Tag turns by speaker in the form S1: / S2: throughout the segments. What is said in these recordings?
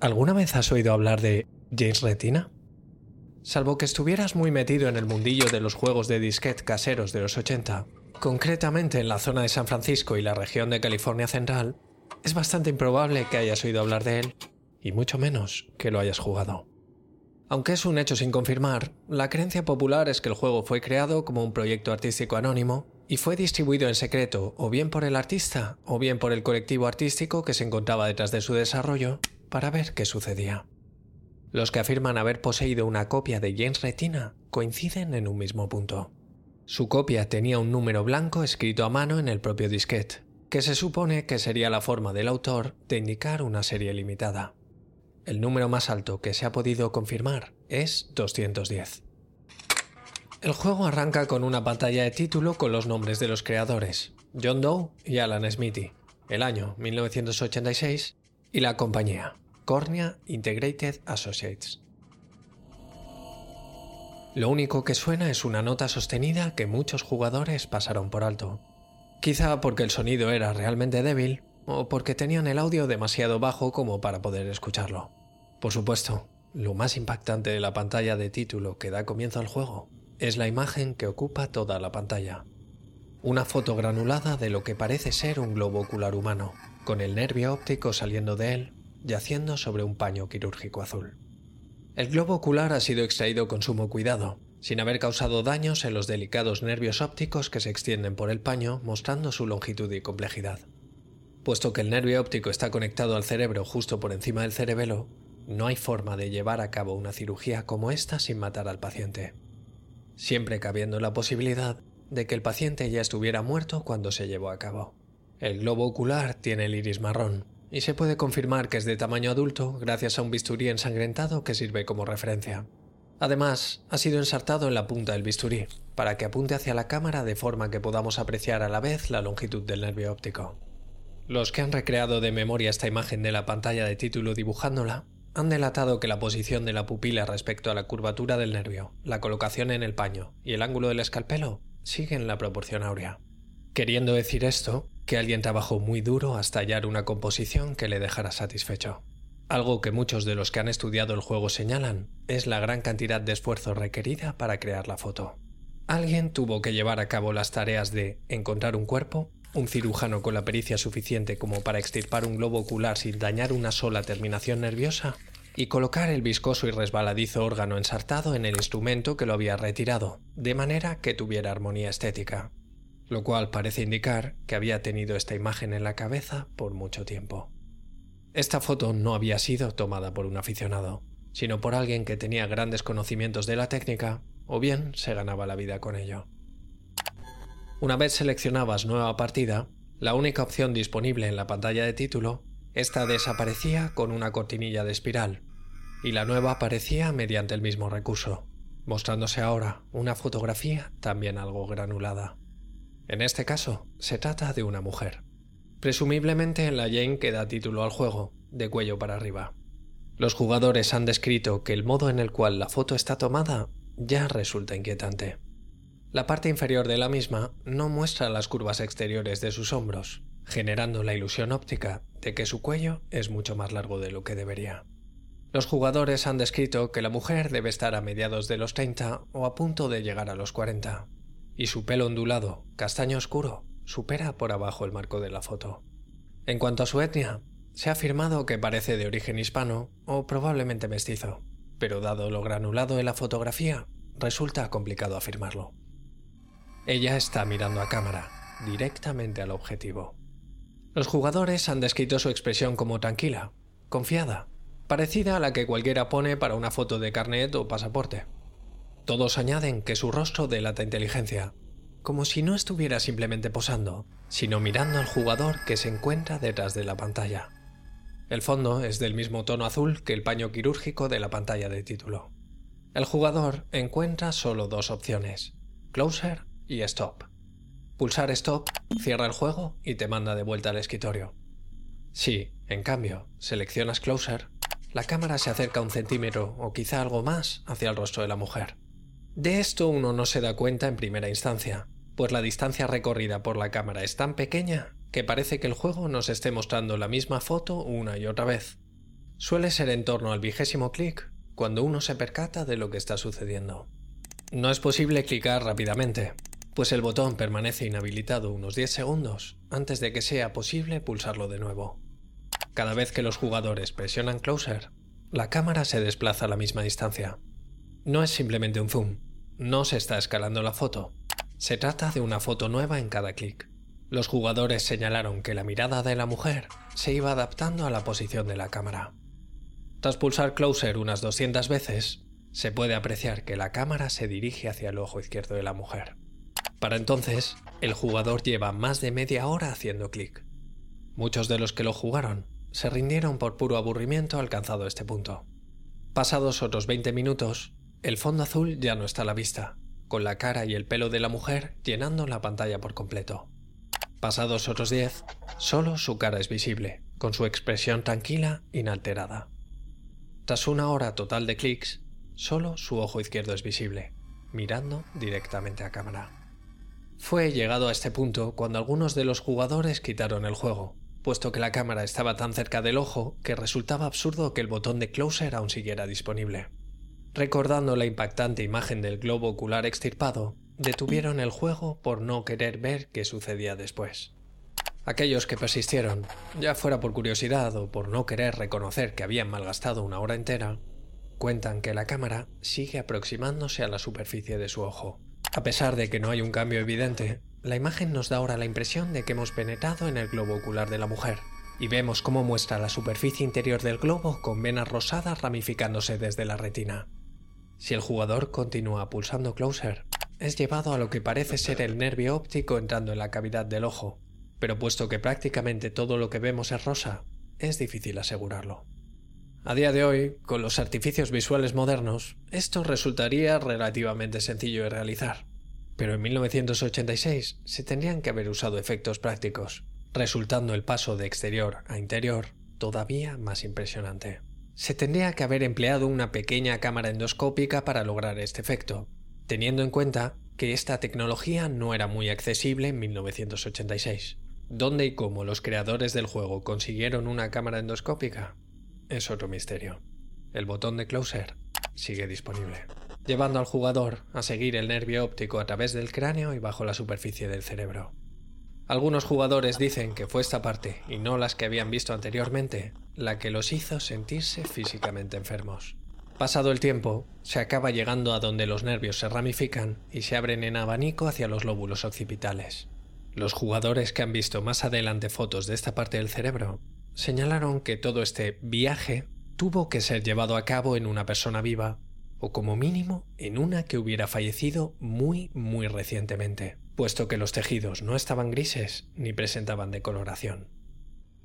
S1: ¿Alguna vez has oído hablar de James Retina? Salvo que estuvieras muy metido en el mundillo de los juegos de disquete caseros de los 80, concretamente en la zona de San Francisco y la región de California Central, es bastante improbable que hayas oído hablar de él, y mucho menos que lo hayas jugado. Aunque es un hecho sin confirmar, la creencia popular es que el juego fue creado como un proyecto artístico anónimo y fue distribuido en secreto o bien por el artista o bien por el colectivo artístico que se encontraba detrás de su desarrollo para ver qué sucedía. Los que afirman haber poseído una copia de James Retina coinciden en un mismo punto. Su copia tenía un número blanco escrito a mano en el propio disquete, que se supone que sería la forma del autor de indicar una serie limitada. El número más alto que se ha podido confirmar es 210. El juego arranca con una pantalla de título con los nombres de los creadores, John Doe y Alan Smithy, el año 1986 y la compañía, Cornea Integrated Associates. Lo único que suena es una nota sostenida que muchos jugadores pasaron por alto. Quizá porque el sonido era realmente débil o porque tenían el audio demasiado bajo como para poder escucharlo. Por supuesto, lo más impactante de la pantalla de título que da comienzo al juego es la imagen que ocupa toda la pantalla. Una foto granulada de lo que parece ser un globo ocular humano, con el nervio óptico saliendo de él, yaciendo sobre un paño quirúrgico azul. El globo ocular ha sido extraído con sumo cuidado, sin haber causado daños en los delicados nervios ópticos que se extienden por el paño, mostrando su longitud y complejidad. Puesto que el nervio óptico está conectado al cerebro justo por encima del cerebelo, no hay forma de llevar a cabo una cirugía como esta sin matar al paciente, siempre cabiendo la posibilidad de que el paciente ya estuviera muerto cuando se llevó a cabo. El globo ocular tiene el iris marrón, y se puede confirmar que es de tamaño adulto gracias a un bisturí ensangrentado que sirve como referencia. Además, ha sido ensartado en la punta del bisturí, para que apunte hacia la cámara de forma que podamos apreciar a la vez la longitud del nervio óptico. Los que han recreado de memoria esta imagen de la pantalla de título dibujándola han delatado que la posición de la pupila respecto a la curvatura del nervio, la colocación en el paño y el ángulo del escalpelo siguen la proporción áurea. Queriendo decir esto, que alguien trabajó muy duro hasta hallar una composición que le dejara satisfecho. Algo que muchos de los que han estudiado el juego señalan es la gran cantidad de esfuerzo requerida para crear la foto. Alguien tuvo que llevar a cabo las tareas de encontrar un cuerpo, un cirujano con la pericia suficiente como para extirpar un globo ocular sin dañar una sola terminación nerviosa y colocar el viscoso y resbaladizo órgano ensartado en el instrumento que lo había retirado, de manera que tuviera armonía estética, lo cual parece indicar que había tenido esta imagen en la cabeza por mucho tiempo. Esta foto no había sido tomada por un aficionado, sino por alguien que tenía grandes conocimientos de la técnica o bien se ganaba la vida con ello. Una vez seleccionabas nueva partida, la única opción disponible en la pantalla de título, esta desaparecía con una cortinilla de espiral, y la nueva aparecía mediante el mismo recurso, mostrándose ahora una fotografía también algo granulada. En este caso, se trata de una mujer, presumiblemente la Jane que da título al juego, de cuello para arriba. Los jugadores han descrito que el modo en el cual la foto está tomada ya resulta inquietante. La parte inferior de la misma no muestra las curvas exteriores de sus hombros, generando la ilusión óptica de que su cuello es mucho más largo de lo que debería. Los jugadores han descrito que la mujer debe estar a mediados de los 30 o a punto de llegar a los 40, y su pelo ondulado, castaño oscuro, supera por abajo el marco de la foto. En cuanto a su etnia, se ha afirmado que parece de origen hispano o probablemente mestizo, pero dado lo granulado de la fotografía, resulta complicado afirmarlo. Ella está mirando a cámara, directamente al objetivo. Los jugadores han descrito su expresión como tranquila, confiada, parecida a la que cualquiera pone para una foto de carnet o pasaporte. Todos añaden que su rostro delata inteligencia, como si no estuviera simplemente posando, sino mirando al jugador que se encuentra detrás de la pantalla. El fondo es del mismo tono azul que el paño quirúrgico de la pantalla de título. El jugador encuentra solo dos opciones, Closer y Stop. Pulsar Stop cierra el juego y te manda de vuelta al escritorio. Si, en cambio, seleccionas Closer, la cámara se acerca un centímetro o quizá algo más hacia el rostro de la mujer. De esto uno no se da cuenta en primera instancia, pues la distancia recorrida por la cámara es tan pequeña que parece que el juego nos esté mostrando la misma foto una y otra vez. Suele ser en torno al vigésimo clic cuando uno se percata de lo que está sucediendo. No es posible clicar rápidamente, pues el botón permanece inhabilitado unos 10 segundos antes de que sea posible pulsarlo de nuevo. Cada vez que los jugadores presionan Closer, la cámara se desplaza a la misma distancia. No es simplemente un zoom, no se está escalando la foto, se trata de una foto nueva en cada clic. Los jugadores señalaron que la mirada de la mujer se iba adaptando a la posición de la cámara. Tras pulsar Closer unas 200 veces, se puede apreciar que la cámara se dirige hacia el ojo izquierdo de la mujer. Para entonces, el jugador lleva más de media hora haciendo clic. Muchos de los que lo jugaron se rindieron por puro aburrimiento alcanzado este punto. Pasados otros 20 minutos, el fondo azul ya no está a la vista, con la cara y el pelo de la mujer llenando la pantalla por completo. Pasados otros diez, solo su cara es visible, con su expresión tranquila, inalterada. Tras una hora total de clics, solo su ojo izquierdo es visible, mirando directamente a cámara. Fue llegado a este punto cuando algunos de los jugadores quitaron el juego, puesto que la cámara estaba tan cerca del ojo que resultaba absurdo que el botón de closer aún siguiera disponible recordando la impactante imagen del globo ocular extirpado, detuvieron el juego por no querer ver qué sucedía después. Aquellos que persistieron, ya fuera por curiosidad o por no querer reconocer que habían malgastado una hora entera, cuentan que la cámara sigue aproximándose a la superficie de su ojo. A pesar de que no hay un cambio evidente, la imagen nos da ahora la impresión de que hemos penetrado en el globo ocular de la mujer, y vemos cómo muestra la superficie interior del globo con venas rosadas ramificándose desde la retina. Si el jugador continúa pulsando Closer, es llevado a lo que parece ser el nervio óptico entrando en la cavidad del ojo, pero puesto que prácticamente todo lo que vemos es rosa, es difícil asegurarlo. A día de hoy, con los artificios visuales modernos, esto resultaría relativamente sencillo de realizar, pero en 1986 se tendrían que haber usado efectos prácticos, resultando el paso de exterior a interior todavía más impresionante. Se tendría que haber empleado una pequeña cámara endoscópica para lograr este efecto, teniendo en cuenta que esta tecnología no era muy accesible en 1986. ¿Dónde y cómo los creadores del juego consiguieron una cámara endoscópica? Es otro misterio. El botón de Closer sigue disponible, llevando al jugador a seguir el nervio óptico a través del cráneo y bajo la superficie del cerebro. Algunos jugadores dicen que fue esta parte, y no las que habían visto anteriormente, la que los hizo sentirse físicamente enfermos. Pasado el tiempo, se acaba llegando a donde los nervios se ramifican y se abren en abanico hacia los lóbulos occipitales. Los jugadores que han visto más adelante fotos de esta parte del cerebro señalaron que todo este viaje tuvo que ser llevado a cabo en una persona viva, o como mínimo en una que hubiera fallecido muy muy recientemente, puesto que los tejidos no estaban grises ni presentaban decoloración.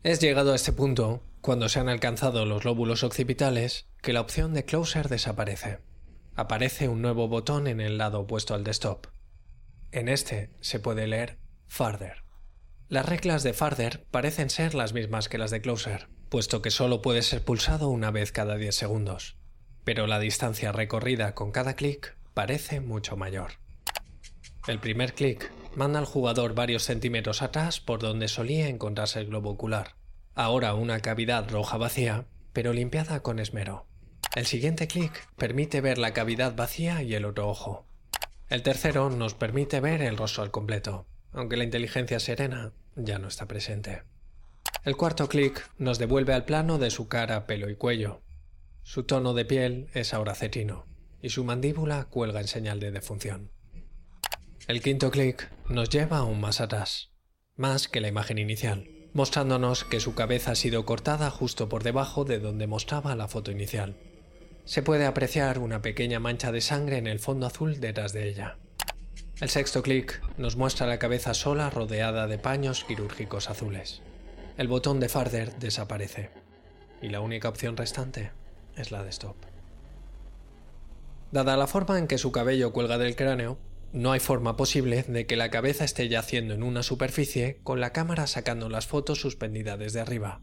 S1: Es llegado a este punto, cuando se han alcanzado los lóbulos occipitales, que la opción de Closer desaparece. Aparece un nuevo botón en el lado opuesto al de Stop. En este se puede leer Farther. Las reglas de Farther parecen ser las mismas que las de Closer, puesto que solo puede ser pulsado una vez cada 10 segundos, pero la distancia recorrida con cada clic parece mucho mayor. El primer clic manda al jugador varios centímetros atrás por donde solía encontrarse el globo ocular. Ahora una cavidad roja vacía, pero limpiada con esmero. El siguiente clic permite ver la cavidad vacía y el otro ojo. El tercero nos permite ver el rostro al completo, aunque la inteligencia serena ya no está presente. El cuarto clic nos devuelve al plano de su cara, pelo y cuello. Su tono de piel es ahora cetino. y su mandíbula cuelga en señal de defunción. El quinto clic nos lleva aún más atrás, más que la imagen inicial, mostrándonos que su cabeza ha sido cortada justo por debajo de donde mostraba la foto inicial. Se puede apreciar una pequeña mancha de sangre en el fondo azul detrás de ella. El sexto clic nos muestra la cabeza sola rodeada de paños quirúrgicos azules. El botón de Farther desaparece y la única opción restante es la de Stop. Dada la forma en que su cabello cuelga del cráneo, no hay forma posible de que la cabeza esté yaciendo en una superficie con la cámara sacando las fotos suspendidas desde arriba.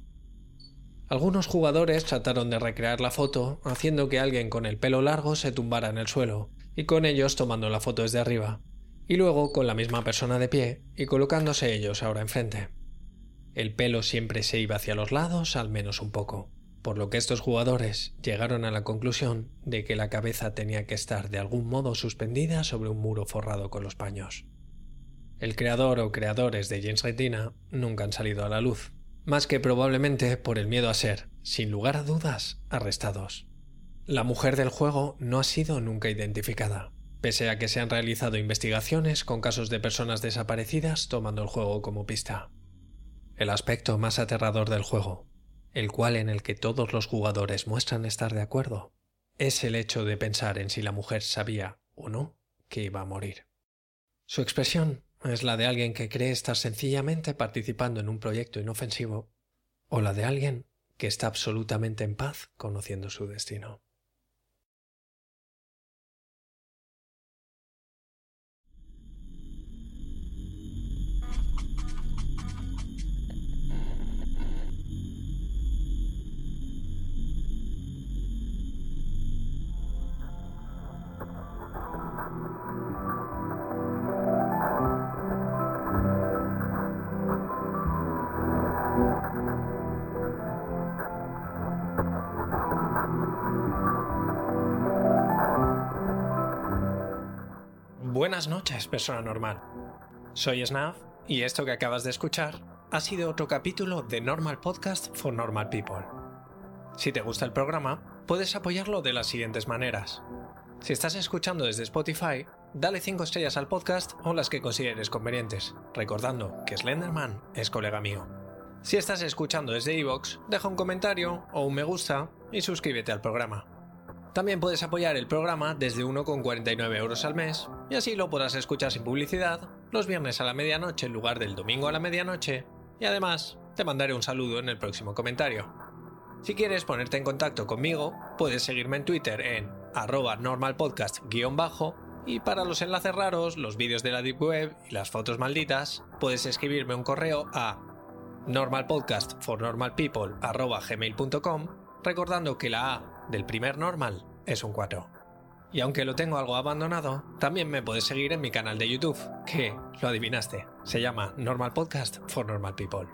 S1: Algunos jugadores trataron de recrear la foto haciendo que alguien con el pelo largo se tumbara en el suelo y con ellos tomando la foto desde arriba, y luego con la misma persona de pie y colocándose ellos ahora enfrente. El pelo siempre se iba hacia los lados al menos un poco por lo que estos jugadores llegaron a la conclusión de que la cabeza tenía que estar de algún modo suspendida sobre un muro forrado con los paños. El creador o creadores de James Retina nunca han salido a la luz, más que probablemente por el miedo a ser, sin lugar a dudas, arrestados. La mujer del juego no ha sido nunca identificada, pese a que se han realizado investigaciones con casos de personas desaparecidas tomando el juego como pista. El aspecto más aterrador del juego, el cual en el que todos los jugadores muestran estar de acuerdo, es el hecho de pensar en si la mujer sabía o no que iba a morir. Su expresión es la de alguien que cree estar sencillamente participando en un proyecto inofensivo, o la de alguien que está absolutamente en paz conociendo su destino. Buenas noches, persona normal. Soy Snaf y esto que acabas de escuchar ha sido otro capítulo de Normal Podcast for Normal People. Si te gusta el programa, puedes apoyarlo de las siguientes maneras. Si estás escuchando desde Spotify, dale 5 estrellas al podcast o las que consideres convenientes, recordando que Slenderman es colega mío. Si estás escuchando desde iVoox, deja un comentario o un me gusta y suscríbete al programa. También puedes apoyar el programa desde 1,49 euros al mes y así lo podrás escuchar sin publicidad los viernes a la medianoche en lugar del domingo a la medianoche y además te mandaré un saludo en el próximo comentario. Si quieres ponerte en contacto conmigo, puedes seguirme en Twitter en arroba normalpodcast-bajo y para los enlaces raros, los vídeos de la Deep Web y las fotos malditas, puedes escribirme un correo a normalpodcastfornormalpeople.gmail.com recordando que la A del primer normal es un 4. Y aunque lo tengo algo abandonado, también me puedes seguir en mi canal de YouTube, que, lo adivinaste, se llama Normal Podcast for Normal People.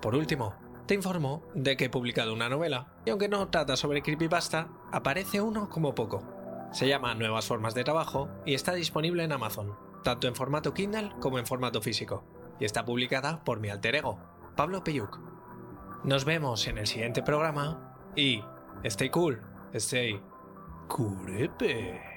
S1: Por último, te informo de que he publicado una novela, y aunque no trata sobre creepypasta, aparece uno como poco. Se llama Nuevas Formas de Trabajo y está disponible en Amazon, tanto en formato Kindle como en formato físico, y está publicada por mi alter ego, Pablo Peyuk. Nos vemos en el siguiente programa y stay cool, stay くれべ。